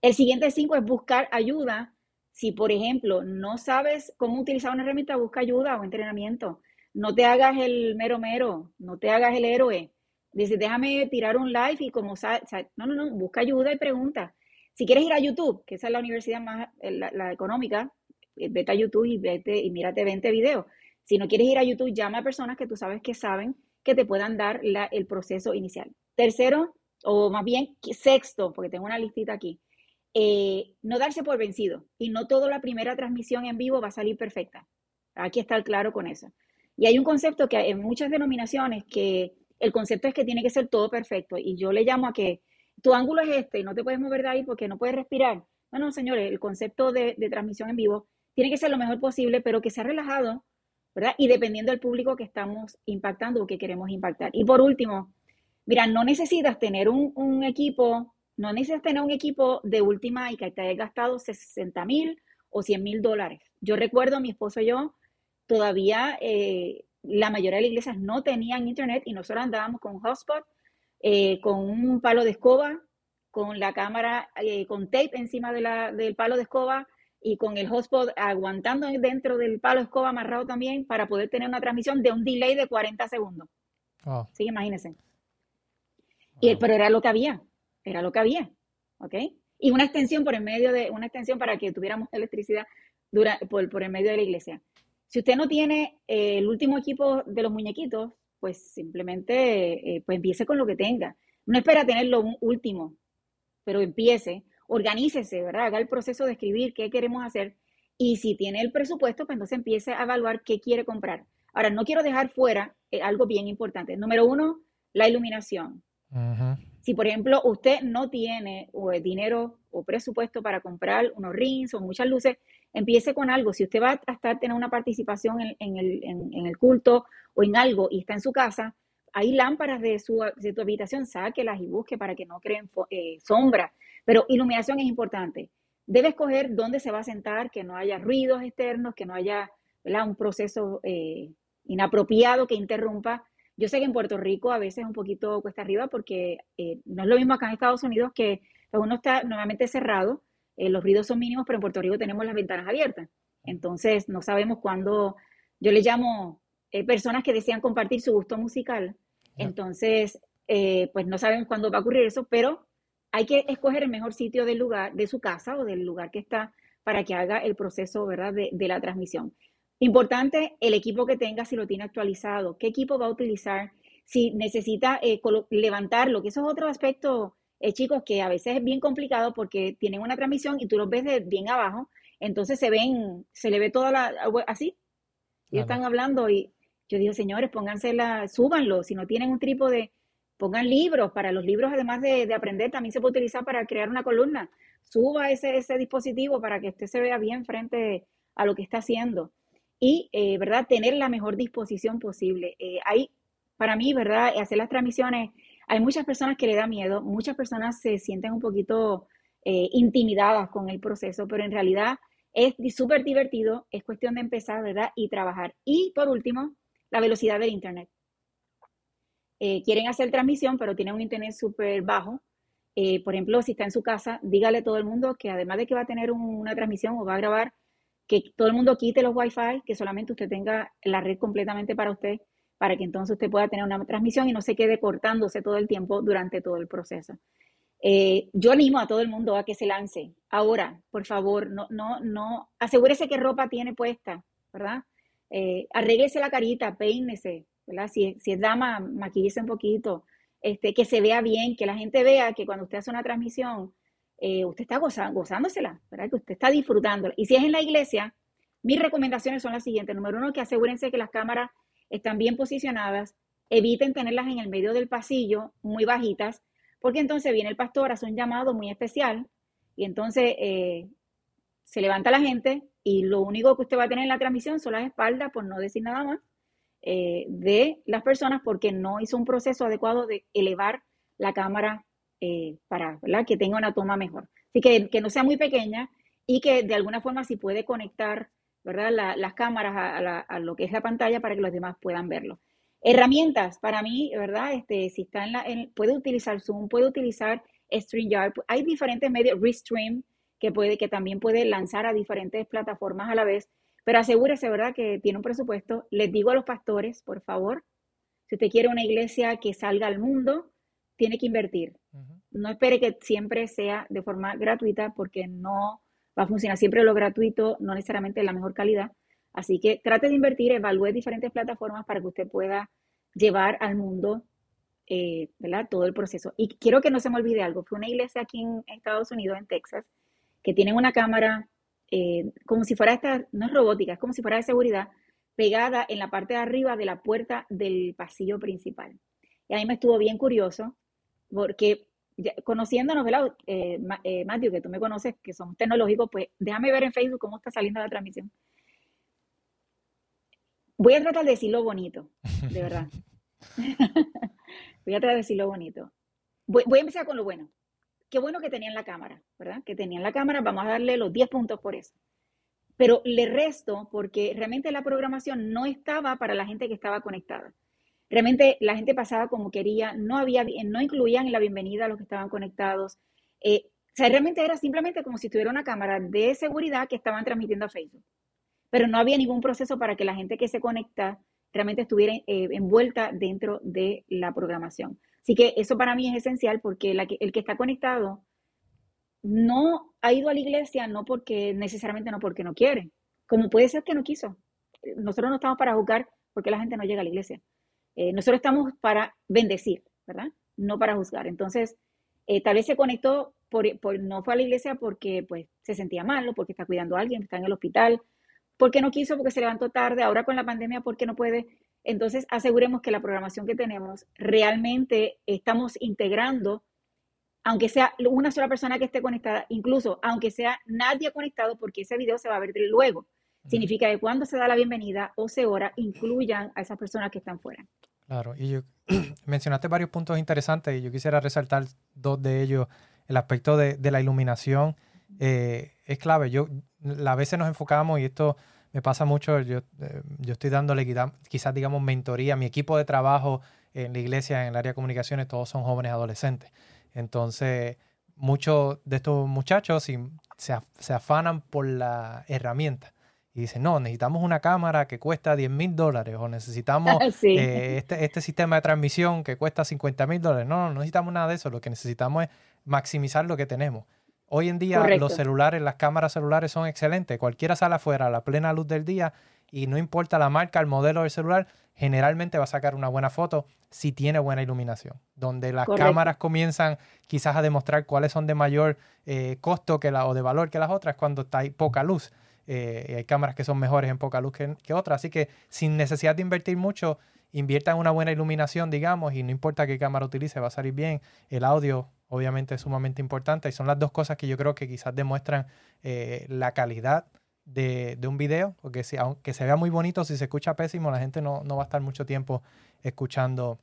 El siguiente cinco es buscar ayuda. Si, por ejemplo, no sabes cómo utilizar una herramienta, busca ayuda o entrenamiento. No te hagas el mero mero, no te hagas el héroe. Dice, déjame tirar un live y como sabes, no, no, no, busca ayuda y pregunta. Si quieres ir a YouTube, que esa es la universidad más, eh, la, económica, eh, vete a YouTube y vete y mírate 20 videos. Si no quieres ir a YouTube, llama a personas que tú sabes que saben que te puedan dar el proceso inicial. Tercero, o más bien sexto, porque tengo una listita aquí, eh, no darse por vencido. Y no toda la primera transmisión en vivo va a salir perfecta. Hay que estar claro con eso. Y hay un concepto que en muchas denominaciones que el concepto es que tiene que ser todo perfecto. Y yo le llamo a que tu ángulo es este y no te puedes mover de ahí porque no puedes respirar. No, no, señores, el concepto de, transmisión en vivo tiene que ser lo mejor posible, pero que sea relajado, ¿verdad? Y dependiendo del público que estamos impactando o que queremos impactar. Y por último, mira, no necesitas tener un, equipo, no necesitas tener un equipo de última y que te hayas gastado 60 mil o 100 mil dólares. Yo recuerdo, mi esposo y yo, todavía eh, la mayoría de las iglesias no tenían internet y nosotros andábamos con hotspot eh, con un palo de escoba, con la cámara, eh, con tape encima de la, del palo de escoba y con el hotspot aguantando dentro del palo de escoba amarrado también para poder tener una transmisión de un delay de 40 segundos. Sí, imagínense. Y, pero era lo que había, era lo que había, ¿ok? Y una extensión por el medio de, una extensión para que tuviéramos electricidad por, por el medio de la iglesia. Si usted no tiene eh, el último equipo de los muñequitos, pues simplemente eh, pues empiece con lo que tenga. No espera tener lo último, pero empiece, organícese, ¿verdad? Haga el proceso de escribir qué queremos hacer y si tiene el presupuesto, pues entonces empiece a evaluar qué quiere comprar. Ahora, no quiero dejar fuera eh, algo bien importante. Número uno, la iluminación. Si, por ejemplo, usted no tiene dinero o presupuesto para comprar unos rings o muchas luces, empiece con algo. Si usted va a estar tener una participación en, el, culto o en algo y está en su casa, hay lámparas de, su, de tu habitación, sáquelas y busque para que no creen eh, sombra. Pero iluminación es importante. Debe escoger dónde se va a sentar, que no haya ruidos externos, que no haya un proceso eh, inapropiado que interrumpa. Yo sé que en Puerto Rico a veces es un poquito cuesta arriba porque eh, no es lo mismo acá en Estados Unidos que uno está nuevamente cerrado eh, los ruidos son mínimos, pero en Puerto Rico tenemos las ventanas abiertas. Entonces, no sabemos cuándo, yo le llamo eh, personas que desean compartir su gusto musical. Entonces, eh, pues no sabemos cuándo va a ocurrir eso, pero hay que escoger el mejor sitio del lugar, de su casa o del lugar que está para que haga el proceso, ¿verdad?, de, de la transmisión. Importante, el equipo que tenga, si lo tiene actualizado, qué equipo va a utilizar, si necesita levantarlo, que eso es otro aspecto eh, chicos, que a veces es bien complicado porque tienen una transmisión y tú los ves de bien abajo, entonces se ven, se le ve toda la, así, y están hablando y yo digo, señores, pónganse la, súbanlo, si no tienen un trípode, pongan libros, para los libros además de, aprender también se puede utilizar para crear una columna, suba ese, ese dispositivo para que usted se vea bien frente a lo que está haciendo y, eh, ¿verdad?, tener la mejor disposición posible. Eh, hay, para mí, ¿verdad?, hacer las transmisiones hay muchas personas que le da miedo, muchas personas se sienten un poquito eh, intimidadas con el proceso, pero en realidad es súper divertido, es cuestión de empezar, ¿verdad? Y trabajar. Y por último, la velocidad del Internet. Quieren hacer transmisión, pero tienen un Internet súper bajo. Por ejemplo, si está en su casa, dígale a todo el mundo que además de que va a tener una transmisión o va a grabar, que todo el mundo quite los Wi-Fi, que solamente usted tenga la red completamente para usted para que entonces usted pueda tener una transmisión y no se quede cortándose todo el tiempo durante todo el proceso. Eh, yo animo a todo el mundo a que se lance. Ahora, por favor, no, no, no, asegúrese qué ropa tiene puesta, ¿verdad? Eh, arréglese la carita, peínese, ¿verdad? Si, si es dama, maquillese un poquito, este, que se vea bien, que la gente vea que cuando usted hace una transmisión, eh, usted está gozándosela, ¿verdad? Que usted está disfrutando. Y si es en la iglesia, mis recomendaciones son las siguientes. Número uno, que asegúrense que las cámaras están bien posicionadas, eviten tenerlas en el medio del pasillo, muy bajitas, porque entonces viene el pastor, hace un llamado muy especial y entonces eh, se levanta la gente y lo único que usted va a tener en la transmisión son las espaldas, por no decir nada más, eh, de las personas porque no hizo un proceso adecuado de elevar la cámara eh, para que tenga una toma mejor. Así que, que no sea muy pequeña y que de alguna forma si puede conectar ¿verdad? las cámaras a, lo que es la pantalla para que los demás puedan verlo. Herramientas, para mí, ¿verdad? Este, si está en la, puede utilizar Zoom, puede utilizar StreamYard, hay diferentes medios, Restream, que, puede, que también puede lanzar a diferentes plataformas a la vez, pero asegúrese, ¿verdad?, que tiene un presupuesto. Les digo a los pastores, por favor, si usted quiere una iglesia que salga al mundo, tiene que invertir. No espere que siempre sea de forma gratuita porque no va a funcionar siempre lo gratuito, no necesariamente la mejor calidad. Así que trate de invertir, evalúe diferentes plataformas para que usted pueda llevar al mundo eh, ¿verdad? todo el proceso. Y quiero que no se me olvide algo. Fue una iglesia aquí en Estados Unidos, en Texas, que tiene una cámara eh, como si fuera esta, no es robótica, es como si fuera de seguridad, pegada en la parte de arriba de la puerta del pasillo principal. Y a mí me estuvo bien curioso, porque conociéndonos, ¿verdad? Eh, eh, Matthew, que tú me conoces, que somos tecnológicos, pues déjame ver en Facebook cómo está saliendo la transmisión. Voy a tratar de decirlo bonito, de verdad. voy a tratar de decirlo bonito. Voy, voy, a empezar con lo bueno. Qué bueno que tenían la cámara, ¿verdad? Que tenían la cámara, vamos a darle los 10 puntos por eso. Pero le resto porque realmente la programación no estaba para la gente que estaba conectada. Realmente la gente pasaba como quería, no, había, no incluían en la bienvenida a los que estaban conectados. Eh, o sea, realmente era simplemente como si tuviera una cámara de seguridad que estaban transmitiendo a Facebook. Pero no había ningún proceso para que la gente que se conecta realmente estuviera eh, envuelta dentro de la programación. Así que eso para mí es esencial porque el que está conectado no ha ido a la iglesia no porque necesariamente no porque no quiere, como puede ser que no quiso. Nosotros no estamos para juzgar porque la gente no llega a la iglesia. Eh, nosotros estamos para bendecir, ¿verdad? No para juzgar. Entonces, eh, tal vez se conectó, por, no fue a la iglesia porque pues, se sentía mal, porque está cuidando a alguien, está en el hospital, porque no quiso, porque se levantó tarde, ahora con la pandemia, porque no puede. Entonces, aseguremos que la programación que tenemos realmente estamos integrando, aunque sea una sola persona que esté conectada, incluso aunque sea nadie conectado, porque ese video se va a ver luego. Significa que cuando se da la bienvenida o se ora, incluyan a esas personas que están fuera. Claro, y yo, mencionaste varios puntos interesantes y yo quisiera resaltar dos de ellos. El aspecto de, la iluminación eh, es clave. Yo, a veces nos enfocamos, y esto me pasa mucho, yo, eh, yo estoy dándole quizás, digamos, mentoría. Mi equipo de trabajo en la iglesia, en el área de comunicaciones, todos son jóvenes adolescentes. Entonces, muchos de estos muchachos se, se afanan por la herramienta y dice, no, necesitamos una cámara que cuesta 10 mil dólares o necesitamos eh, este, este, sistema de transmisión que cuesta 50 mil dólares. No, no necesitamos nada de eso, lo que necesitamos es maximizar lo que tenemos. Hoy en día los celulares, las cámaras celulares son excelentes. Cualquiera sale afuera a la plena luz del día y no importa la marca, el modelo del celular, generalmente va a sacar una buena foto si tiene buena iluminación. Donde las cámaras comienzan quizás a demostrar cuáles son de mayor eh, costo que la, o de valor que las otras cuando está hay poca luz. Eh, hay cámaras que son mejores en poca luz que, otras. Así que sin necesidad de invertir mucho, invierta en una buena iluminación, digamos, y no importa qué cámara utilice, va a salir bien. El audio, obviamente, es sumamente importante y son las dos cosas que yo creo que quizás demuestran eh, la calidad de, un video, porque si, aunque se vea muy bonito, si se escucha pésimo, la gente no, va a estar mucho tiempo escuchando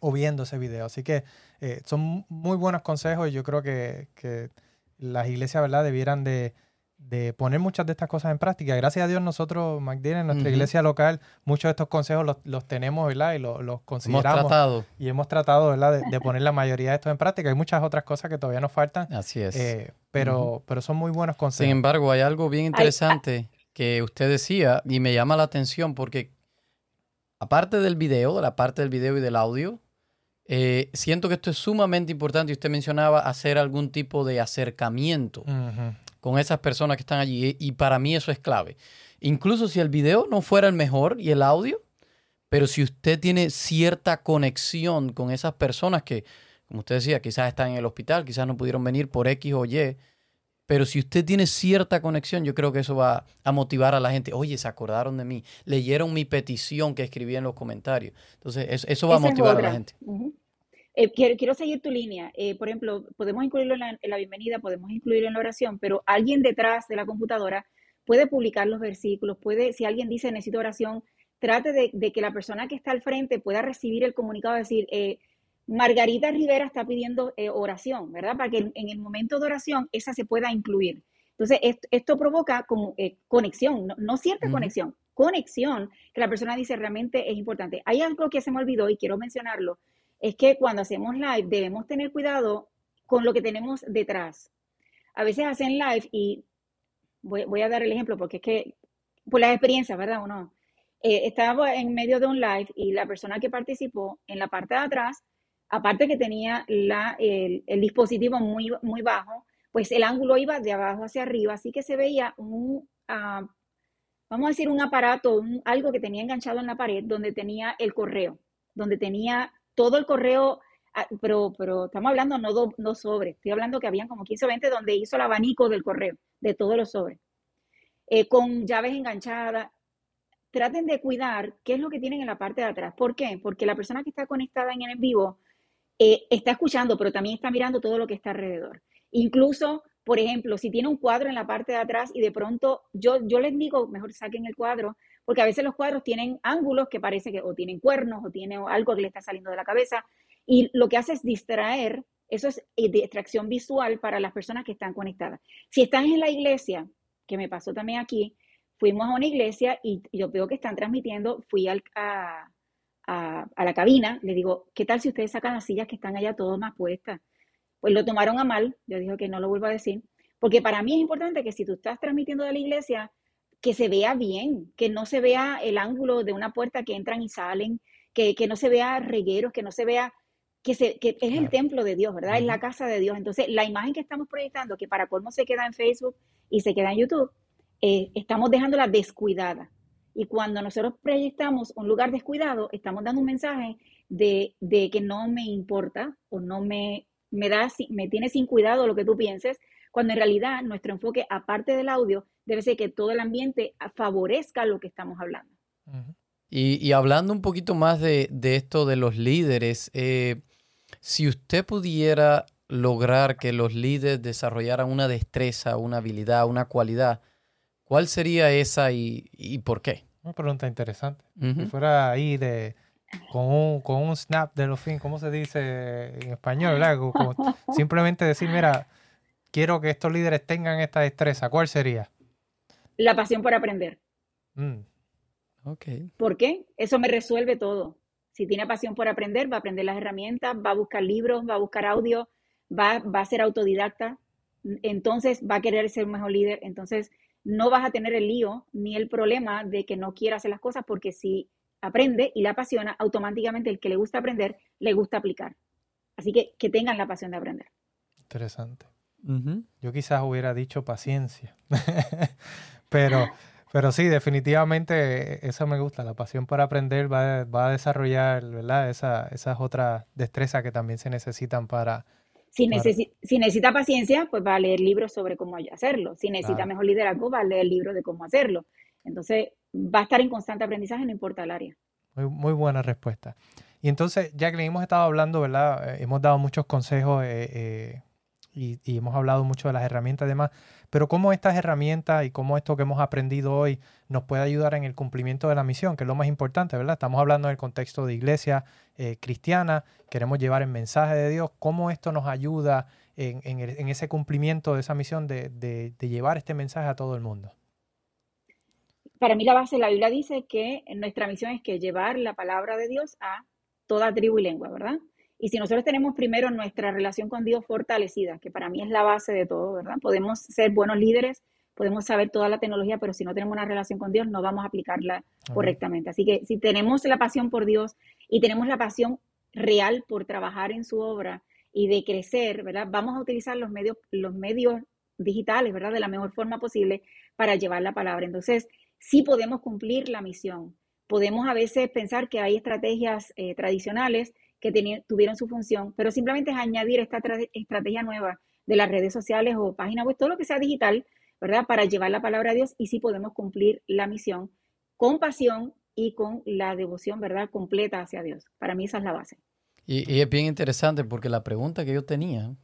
o viendo ese video. Así que eh, son muy buenos consejos y yo creo que, que las iglesias, ¿verdad?, debieran de de poner muchas de estas cosas en práctica. Gracias a Dios nosotros, McDean, en nuestra iglesia local, muchos de estos consejos los, tenemos, ¿verdad? Y los, consideramos. Hemos tratado. Y hemos tratado, ¿verdad? De, poner la mayoría de estos en práctica. Hay muchas otras cosas que todavía nos faltan. Así es. Eh, pero, pero son muy buenos consejos. Sin embargo, hay algo bien interesante que usted decía y me llama la atención porque aparte del video, la parte del video y del audio, eh, siento que esto es sumamente importante. Usted mencionaba hacer algún tipo de acercamiento con esas personas que están allí. Y para mí eso es clave. Incluso si el video no fuera el mejor y el audio, Pero si usted tiene cierta conexión con esas personas que, como usted decía, quizás están en el hospital, quizás no pudieron venir por X o Y, pero si usted tiene cierta conexión, yo creo que eso va a motivar a la gente. Oye, se acordaron de mí, leyeron mi petición que escribí en los comentarios. Entonces, eso, va a motivar a la gente. Eh, quiero, seguir tu línea. Eh, por ejemplo, podemos incluirlo en la, bienvenida, podemos incluirlo en la oración, pero alguien detrás de la computadora puede publicar los versículos, puede, si alguien dice necesito oración, trate de, que la persona que está al frente pueda recibir el comunicado, decir, eh, Margarita Rivera está pidiendo oración, ¿verdad? Para que en, el momento de oración esa se pueda incluir. Entonces, esto, provoca como, conexión, no, cierta conexión, conexión, que la persona dice realmente es importante. Hay algo que se me olvidó y quiero mencionarlo, es que cuando hacemos live debemos tener cuidado con lo que tenemos detrás. A veces hacen live y voy, a dar el ejemplo porque es que, por la experiencia, ¿verdad o no? Eh, estaba en medio de un live y la persona que participó en la parte de atrás, aparte que tenía la, el, dispositivo muy, muy bajo, pues el ángulo iba de abajo hacia arriba, así que se veía un, ah, vamos a decir, un aparato, algo que tenía enganchado en la pared donde tenía el correo, donde tenía todo el correo, ah, pero, pero estamos hablando no, do, no sobres, estoy hablando que habían como 15 o 20 donde hizo el abanico del correo, de todos los sobres, eh, con llaves enganchadas. Traten de cuidar qué es lo que tienen en la parte de atrás. ¿Por qué? Porque la persona que está conectada en el vivo eh, está escuchando, pero también está mirando todo lo que está alrededor. Incluso, por ejemplo, si tiene un cuadro en la parte de atrás y de pronto yo, yo les digo, mejor saquen el cuadro, porque a veces los cuadros tienen ángulos que parece que o tienen cuernos o tiene algo que le está saliendo de la cabeza y lo que hace es distraer, eso es eh, distracción visual para las personas que están conectadas. Si están en la iglesia, que me pasó también aquí, fuimos a una iglesia y yo veo que están transmitiendo, fui a, a, la cabina, le digo, ¿qué tal si ustedes sacan las sillas que están allá todas más puestas? Pues lo tomaron a mal, yo dije que no lo vuelvo a decir, porque para mí es importante que si tú estás transmitiendo de la iglesia, que se vea bien, que no se vea el ángulo de una puerta que entran y salen, que, no se vea regueros, que no se vea que, se, que es el templo de Dios, ¿verdad? Es la casa de Dios. Entonces, la imagen que estamos proyectando, que para colmo se queda en Facebook y se queda en YouTube, eh, estamos dejándola descuidada. Y cuando nosotros proyectamos un lugar descuidado, estamos dando un mensaje de, de que no me importa o no me, me, da, me tiene sin cuidado lo que tú pienses, cuando en realidad nuestro enfoque, aparte del audio, debe ser que todo el ambiente favorezca lo que estamos hablando. y, hablando un poquito más de, esto de los líderes, eh, si usted pudiera lograr que los líderes desarrollaran una destreza, una habilidad, una cualidad, ¿cuál sería esa y, por qué? Una pregunta interesante. Si fuera ahí de con un, con un snap de los fin, ¿cómo se dice en español? simplemente decir, mira, quiero que estos líderes tengan esta destreza, ¿cuál sería? La pasión por aprender. Mm. Okay. ¿Por qué? Eso me resuelve todo. Si tiene pasión por aprender, va a aprender las herramientas, va a buscar libros, va a buscar audio, va, va a ser autodidacta, entonces va a querer ser un mejor líder, entonces no vas a tener el lío ni el problema de que no quiera hacer las cosas porque si aprende y le apasiona, automáticamente el que le gusta aprender, le gusta aplicar. Así que que tengan la pasión de aprender. Interesante. Yo quizás hubiera dicho paciencia, pero, pero sí, definitivamente eso me gusta. La pasión por aprender va, a desarrollar ¿verdad? Esa, esas otras destrezas que también se necesitan para... Si, si necesita paciencia, pues va a leer libros sobre cómo hacerlo. Si necesita mejor liderazgo, va a leer libros de cómo hacerlo. Entonces, va a estar en constante aprendizaje, no importa el área. Muy, muy buena respuesta. Y entonces, ya que hemos estado hablando, ¿verdad? Eh, hemos dado muchos consejos eh, eh, y, hemos hablado mucho de las herramientas y demás, pero cómo estas herramientas y cómo esto que hemos aprendido hoy nos puede ayudar en el cumplimiento de la misión, que es lo más importante, ¿verdad? Estamos hablando en el contexto de iglesia eh, cristiana, queremos llevar el mensaje de Dios, cómo esto nos ayuda en, ese cumplimiento de esa misión de, de, llevar este mensaje a todo el mundo. Para mí la base, la Biblia dice que nuestra misión es que llevar la palabra de Dios a toda tribu y lengua, ¿verdad? Y si nosotros tenemos primero nuestra relación con Dios fortalecida, que para mí es la base de todo, ¿verdad? Podemos ser buenos líderes, podemos saber toda la tecnología, pero si no tenemos una relación con Dios, no vamos a aplicarla correctamente. Así que si tenemos la pasión por Dios y tenemos la pasión real por trabajar en su obra y de crecer, ¿verdad? Vamos a utilizar los medios, los medios digitales, ¿verdad? De la mejor forma posible para llevar la palabra. Entonces, sí podemos cumplir la misión, podemos a veces pensar que hay estrategias eh, tradicionales que tuvieron su función, pero simplemente es añadir esta estrategia nueva de las redes sociales o páginas web, todo lo que sea digital, ¿verdad? Para llevar la palabra a Dios y sí podemos cumplir la misión con pasión y con la devoción, ¿verdad? Completa hacia Dios. Para mí esa es la base. Y, es bien interesante porque la pregunta que yo tenía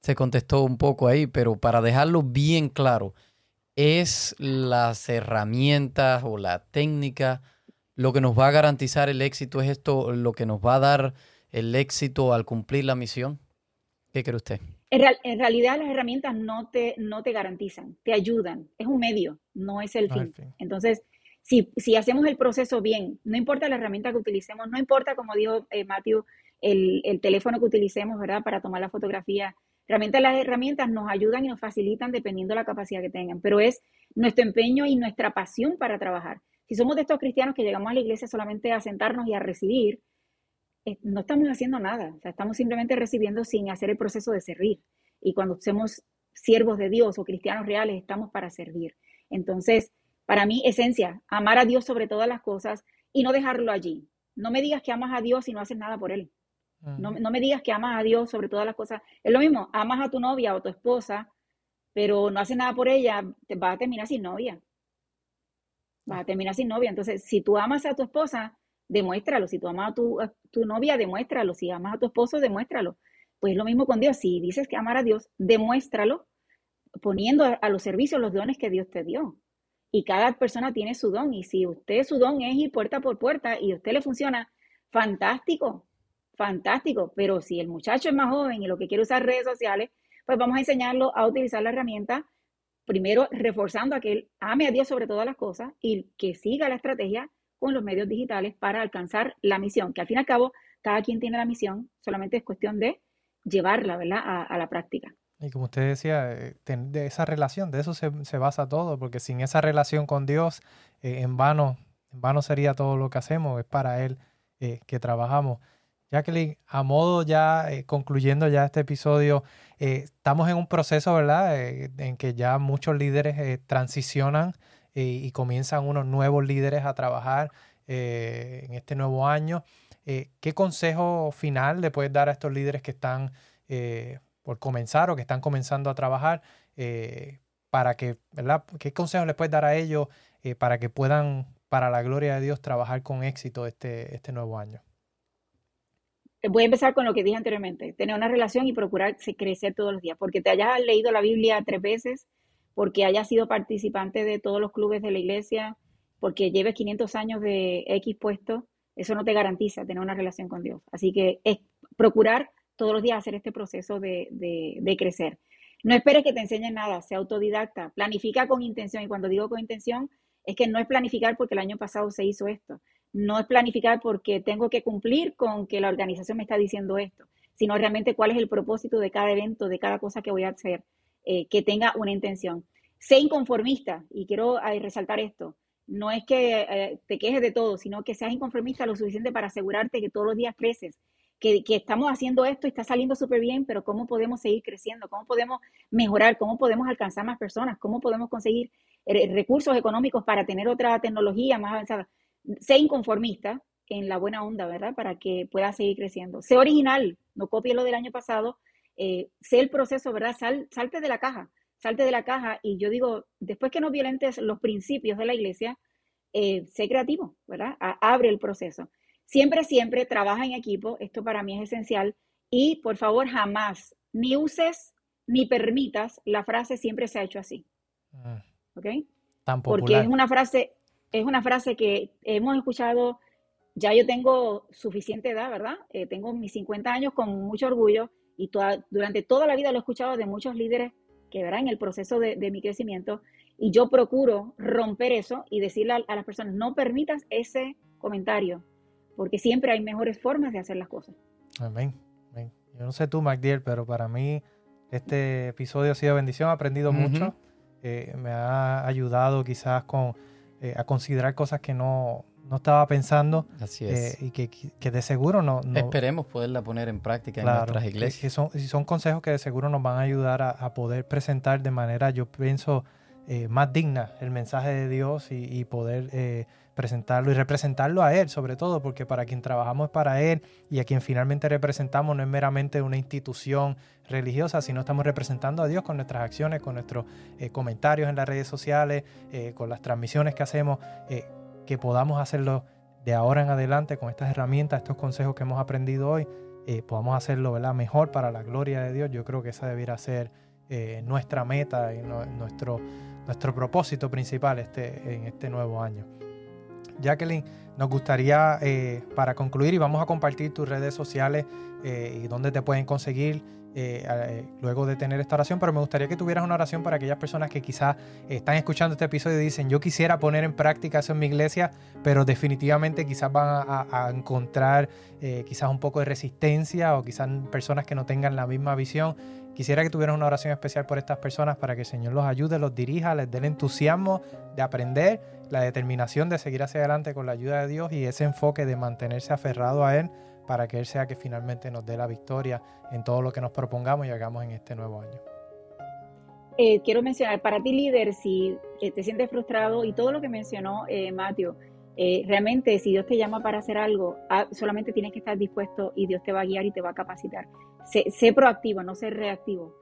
se contestó un poco ahí, pero para dejarlo bien claro, ¿es las herramientas o la técnica lo que nos va a garantizar el éxito? ¿Es esto lo que nos va a dar el éxito al cumplir la misión? ¿Qué cree usted? En, realidad las herramientas no te, no te garantizan, te ayudan. Es un medio, no es el fin. Entonces, si, si, hacemos el proceso bien, no importa la herramienta que utilicemos, no importa, como dijo eh, Matthew, el, el, teléfono que utilicemos, ¿verdad? Para tomar la fotografía. Realmente las herramientas nos ayudan y nos facilitan dependiendo de la capacidad que tengan, pero es nuestro empeño y nuestra pasión para trabajar. Si somos de estos cristianos que llegamos a la iglesia solamente a sentarnos y a recibir, eh, no estamos haciendo nada, o sea, estamos simplemente recibiendo sin hacer el proceso de servir. Y cuando somos siervos de Dios o cristianos reales, estamos para servir. Entonces, para mí, esencia, amar a Dios sobre todas las cosas y no dejarlo allí. No me digas que amas a Dios y no haces nada por Él. No, no, me digas que amas a Dios sobre todas las cosas. Es lo mismo, amas a tu novia o tu esposa, pero no haces nada por ella, te vas a terminar sin novia. Vas a terminar sin novia. Entonces, si tú amas a tu esposa, demuéstralo. Si tú amas a tu, tu novia, demuéstralo. Si amas a tu esposo, demuéstralo. Pues lo mismo con Dios. Si dices que amar a Dios, demuéstralo poniendo a, los servicios los dones que Dios te dio. Y cada persona tiene su don. Y si usted su don es ir puerta por puerta y a usted le funciona, fantástico, fantástico. Pero si el muchacho es más joven y lo que quiere usar redes sociales, pues vamos a enseñarlo a utilizar la herramienta, primero reforzando a que él ame a Dios sobre todas las cosas y que siga la estrategia con los medios digitales para alcanzar la misión, que al fin y al cabo cada quien tiene la misión, solamente es cuestión de llevarla ¿verdad? A, la práctica. Y como usted decía, eh, de esa relación, de eso se, basa todo, porque sin esa relación con Dios, eh, en vano, en vano sería todo lo que hacemos, es para Él eh, que trabajamos. Jacqueline, a modo ya, concluyendo ya este episodio, estamos en un proceso, ¿verdad?, en que ya muchos líderes transicionan y comienzan unos nuevos líderes a trabajar en este nuevo año. Eh, ¿Qué consejo final le puedes dar a estos líderes que están eh, por comenzar o que están comenzando a trabajar eh, para que, ¿verdad? ¿Qué consejo le puedes dar a ellos para que puedan, para la gloria de Dios, trabajar con éxito este, este nuevo año? Voy a empezar con lo que dije anteriormente, tener una relación y procurar crecer todos los días, porque te hayas leído la Biblia tres veces, porque hayas sido participante de todos los clubes de la iglesia, porque lleves 500 años de X puesto, eso no te garantiza tener una relación con Dios. Así que es procurar todos los días hacer este proceso de, de, crecer. No esperes que te enseñen nada, sea autodidacta, planifica con intención. Y cuando digo con intención, es que no es planificar porque el año pasado se hizo esto, no es planificar porque tengo que cumplir con que la organización me está diciendo esto, sino realmente cuál es el propósito de cada evento, de cada cosa que voy a hacer, eh, que tenga una intención. Sé inconformista, y quiero eh, resaltar esto, no es que eh, te quejes de todo, sino que seas inconformista lo suficiente para asegurarte que todos los días creces, que, estamos haciendo esto y está saliendo súper bien, pero cómo podemos seguir creciendo, cómo podemos mejorar, cómo podemos alcanzar más personas, cómo podemos conseguir recursos económicos para tener otra tecnología más avanzada. Sé inconformista en la buena onda, ¿verdad? Para que puedas seguir creciendo. Sé original, no copie lo del año pasado, eh, sé el proceso, ¿verdad? salte de la caja salte de la caja y yo digo, después que no violentes los principios de la iglesia, eh, sé creativo, ¿verdad? abre el proceso. Siempre, siempre trabaja en equipo, esto para mí es esencial, y por favor jamás ni uses ni permitas la frase siempre se ha hecho así. Mm. ¿Ok? Porque es una frase, es una frase que hemos escuchado, ya yo tengo suficiente edad, ¿verdad? Eh, tengo mis 50 años con mucho orgullo y durante toda la vida lo he escuchado de muchos líderes que verá en el proceso de, mi crecimiento y yo procuro romper eso y decirle a, las personas, no permitas ese comentario, porque siempre hay mejores formas de hacer las cosas. Amén. Yo no sé tú, MacDiel, pero para mí este episodio ha sido bendición, he aprendido mucho, eh, me ha ayudado quizás con, eh, a considerar cosas que no, no estaba pensando. Así es. Eh, y que, de seguro no, Esperemos poderla poner en práctica en nuestras iglesias. Que son, son consejos que de seguro nos van a ayudar a, poder presentar de manera, yo pienso, eh, más digna el mensaje de Dios y, poder eh, presentarlo y representarlo a Él, sobre todo, porque para quien trabajamos es para Él y a quien finalmente representamos no es meramente una institución religiosa, sino estamos representando a Dios con nuestras acciones, con nuestros eh, comentarios en las redes sociales, eh, con las transmisiones que hacemos, eh, que podamos hacerlo de ahora en adelante con estas herramientas, estos consejos que hemos aprendido hoy, podamos hacerlo ¿verdad? mejor para la gloria de Dios. Yo creo que esa debiera ser nuestra meta y nuestro, nuestro propósito principal este, en este nuevo año. Jacqueline, nos gustaría, eh, para concluir, y vamos a compartir tus redes sociales eh, y dónde te pueden conseguir eh, luego de tener esta oración, pero me gustaría que tuvieras una oración para aquellas personas que quizás están escuchando este episodio y dicen, yo quisiera poner en práctica eso en mi iglesia, pero definitivamente quizás van a, encontrar quizás un poco de resistencia o quizás personas que no tengan la misma visión. Quisiera que tuvieras una oración especial por estas personas para que el Señor los ayude, los dirija, les dé el entusiasmo de aprender la determinación de seguir hacia adelante con la ayuda de Dios y ese enfoque de mantenerse aferrado a Él para que Él sea que finalmente nos dé la victoria en todo lo que nos propongamos y hagamos en este nuevo año. Eh, quiero mencionar, para ti líder, si eh, te sientes frustrado y todo lo que mencionó eh, Mateo, eh, realmente si Dios te llama para hacer algo, ah, solamente tienes que estar dispuesto y Dios te va a guiar y te va a capacitar. Sé, proactivo, no ser reactivo.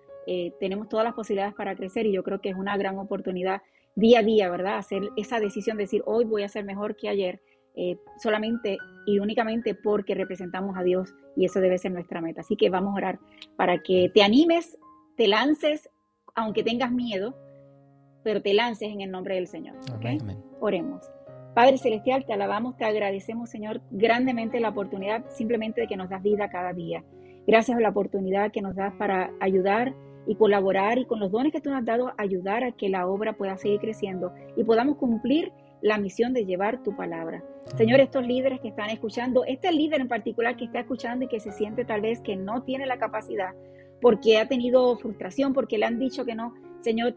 tenemos todas las posibilidades para crecer y yo creo que es una gran oportunidad día a día, ¿verdad? Hacer esa decisión de decir, hoy voy a ser mejor que ayer, eh, solamente y únicamente porque representamos a Dios y eso debe ser nuestra meta. Así que vamos a orar para que te animes, te lances, aunque tengas miedo, pero te lances en el nombre del Señor. ¿okay? Oremos. Padre Celestial, te alabamos, te agradecemos, Señor, grandemente la oportunidad simplemente de que nos das vida cada día. Gracias por la oportunidad que nos das para ayudar y colaborar y con los dones que tú nos has dado ayudar a que la obra pueda seguir creciendo y podamos cumplir la misión de llevar tu palabra. Señor, estos líderes que están escuchando, este líder en particular que está escuchando y que se siente tal vez que no tiene la capacidad porque ha tenido frustración, porque le han dicho que no, Señor,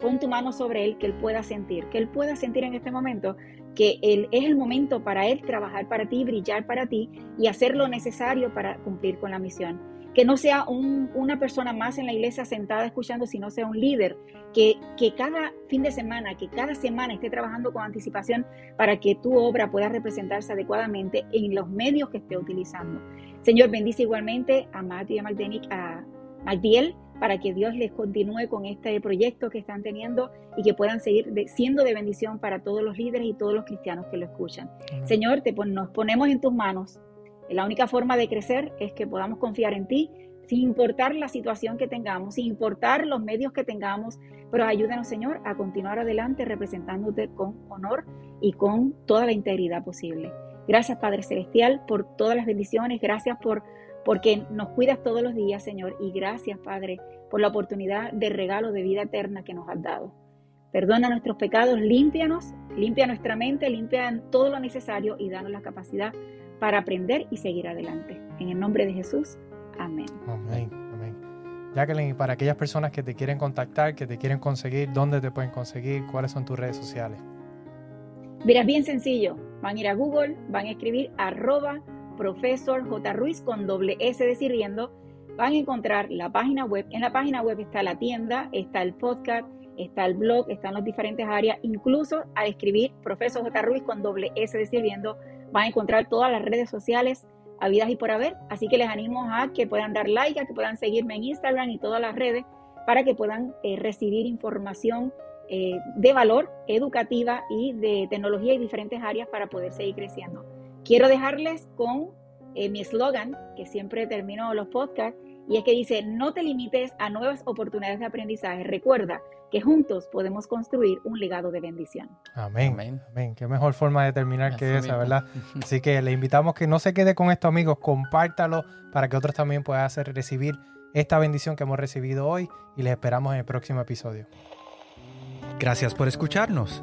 pon tu mano sobre él, que él pueda sentir, que él pueda sentir en este momento que él, es el momento para él trabajar para ti, brillar para ti y hacer lo necesario para cumplir con la misión que no sea una persona más en la iglesia sentada escuchando, sino sea un líder, que, que cada fin de semana, que cada semana esté trabajando con anticipación para que tu obra pueda representarse adecuadamente en los medios que esté utilizando. Señor, bendice igualmente a Mati y a Magdenic, a Magdiel, para que Dios les continúe con este proyecto que están teniendo y que puedan seguir siendo de bendición para todos los líderes y todos los cristianos que lo escuchan. Señor, te nos ponemos en tus manos la única forma de crecer es que podamos confiar en ti, sin importar la situación que tengamos, sin importar los medios que tengamos, pero ayúdanos, Señor, a continuar adelante representándote con honor y con toda la integridad posible. Gracias, Padre Celestial, por todas las bendiciones. Gracias por porque nos cuidas todos los días, Señor. Y gracias, Padre, por la oportunidad de regalo de vida eterna que nos has dado. Perdona nuestros pecados, límpianos, limpia nuestra mente, limpia todo lo necesario y danos la capacidad para aprender y seguir adelante. En el nombre de Jesús, amén. Amén, amén. Jacqueline, y para aquellas personas que te quieren contactar, que te quieren conseguir, ¿dónde te pueden conseguir? ¿Cuáles son tus redes sociales? Mira, es bien sencillo. Van a ir a Google, van a escribir arroba profesor J. Ruiz con doble S de sirviendo. Van a encontrar la página web. En la página web está la tienda, está el podcast, está el blog, están las diferentes áreas. Incluso a escribir profesor J. Ruiz con doble S de sirviendo van a encontrar todas las redes sociales habidas y por haber. Así que les animo a que puedan dar like, a que puedan seguirme en Instagram y todas las redes para que puedan eh, recibir información eh, de valor educativa y de tecnología y diferentes áreas para poder seguir creciendo. Quiero dejarles con eh, mi eslogan, que siempre termino los podcasts, y es que dice, no te limites a nuevas oportunidades de aprendizaje. Recuerda que juntos podemos construir un legado de bendición. Amén. Amén. Qué mejor forma de terminar que esa, ¿verdad? Así que le invitamos que no se quede con esto, amigos. Compártalo para que otros también puedan hacer recibir esta bendición que hemos recibido hoy y les esperamos en el próximo episodio. Gracias por escucharnos.